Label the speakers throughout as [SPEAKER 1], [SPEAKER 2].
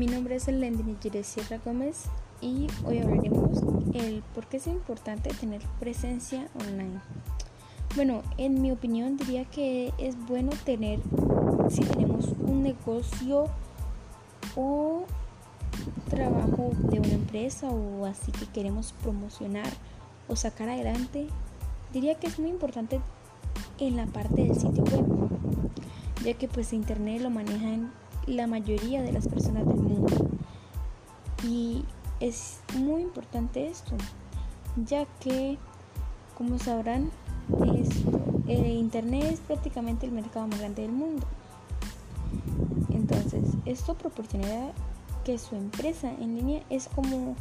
[SPEAKER 1] mi nombre es Elendini Sierra Gómez y hoy hablaremos el por qué es importante tener presencia online. Bueno, en mi opinión diría que es bueno tener, si tenemos un negocio o trabajo de una empresa o así que queremos promocionar o sacar adelante, diría que es muy importante en la parte del sitio web, ya que pues internet lo manejan la mayoría de las personas del mundo. Y es muy importante esto, ya que, como sabrán, el Internet es prácticamente el mercado más grande del mundo. Entonces, esto proporcionará que su empresa en línea es como,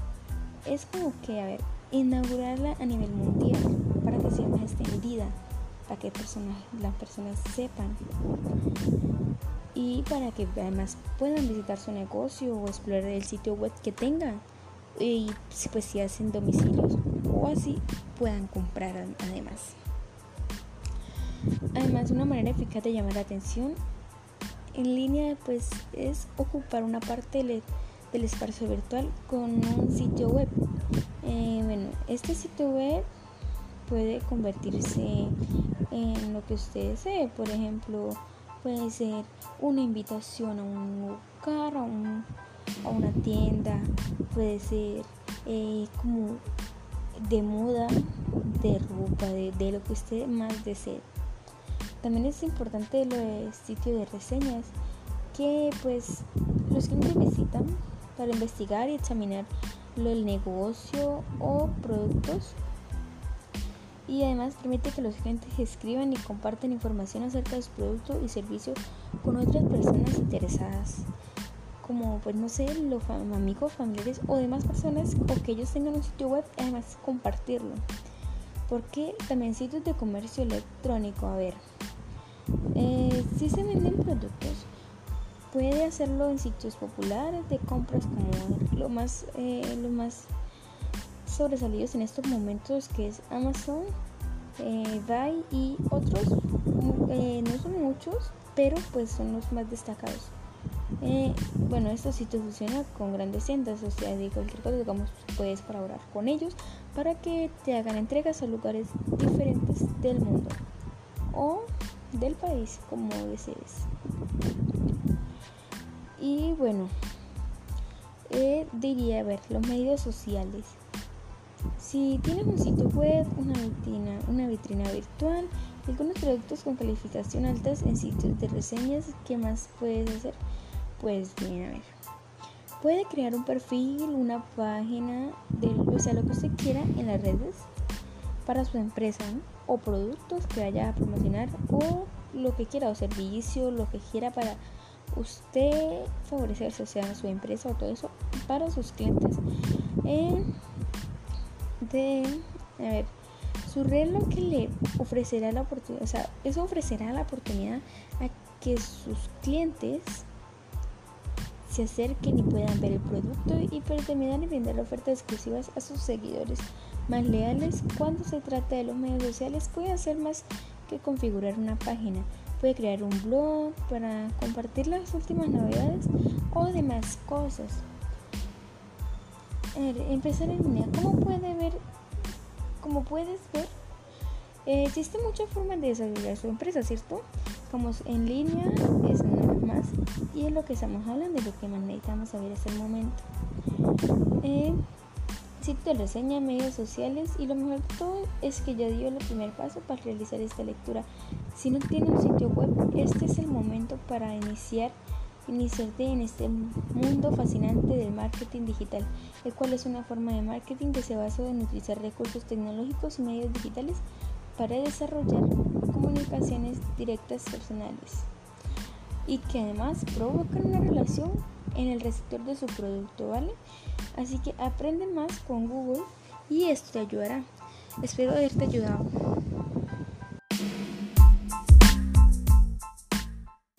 [SPEAKER 1] es como que, a ver, inaugurarla a nivel mundial para que sea más extendida, para que las personas sepan y para que además puedan visitar su negocio o explorar el sitio web que tengan y pues si hacen domicilios o así puedan comprar además. Además, una manera eficaz de llamar la atención en línea pues es ocupar una parte del, espacio virtual con un sitio web. Eh, bueno, este sitio web puede convertirse en lo que usted desee, por ejemplo, Puede ser una invitación a un lugar, a, una tienda, puede ser eh, como de moda, de ropa, de, lo que usted más desee. También es importante lo del sitio de reseñas que pues los clientes visitan para investigar y examinar lo del negocio o productos y además permite que los clientes escriban y compartan información acerca de su producto y servicio con otras personas interesadas como pues no sé los amigos familiares o demás personas o que ellos tengan un sitio web además compartirlo. Porque también sitios de comercio electrónico. A ver eh, si se venden productos puede hacerlo en sitios populares de compras como lo más eh, lo más sobresalidos en estos momentos que es Amazon, eh, y otros, eh, no son muchos, pero pues son los más destacados. Eh, bueno, esto sí te funciona con grandes tiendas, o sea, de cualquier cosa, digamos, puedes colaborar con ellos para que te hagan entregas a lugares diferentes del mundo o del país, como desees. Y bueno, diría, a ver, los medios sociales. Si tienes un sitio web, una vitrina, una vitrina virtual, algunos productos con calificación altas en sitios de reseñas, ¿qué más puedes hacer? Pues bien, a ver. Puede crear un perfil, una página, de, o sea, lo que usted quiera en las redes para su empresa o productos que vaya a promocionar o lo que quiera o servicio, lo que quiera para usted favorecerse, o sea, su empresa o todo eso para sus clientes. De, a ver, su reloj que le ofrecerá la oportunidad, o sea, eso ofrecerá la oportunidad a que sus clientes se acerquen y puedan ver el producto y terminar y brindar ofertas exclusivas a sus seguidores más leales. Cuando se trata de los medios sociales, puede hacer más que configurar una página. Puede crear un blog para compartir las últimas novedades o demás cosas empezar en línea. Como puede ver, como puedes ver, eh, existen muchas formas de desarrollar su empresa, ¿cierto? Como en línea es nada más y es lo que estamos hablando, de lo que necesitamos saber hasta el momento. Eh, sitio de reseña, medios sociales y lo mejor de todo es que ya dio el primer paso para realizar esta lectura. Si no tiene un sitio web, este es el momento para iniciar iniciarte en este mundo fascinante del marketing digital, el cual es una forma de marketing que se basa en utilizar recursos tecnológicos y medios digitales para desarrollar comunicaciones directas personales y que además provocan una relación en el receptor de su producto, ¿vale? Así que aprende más con Google y esto te ayudará. Espero haberte ayudado.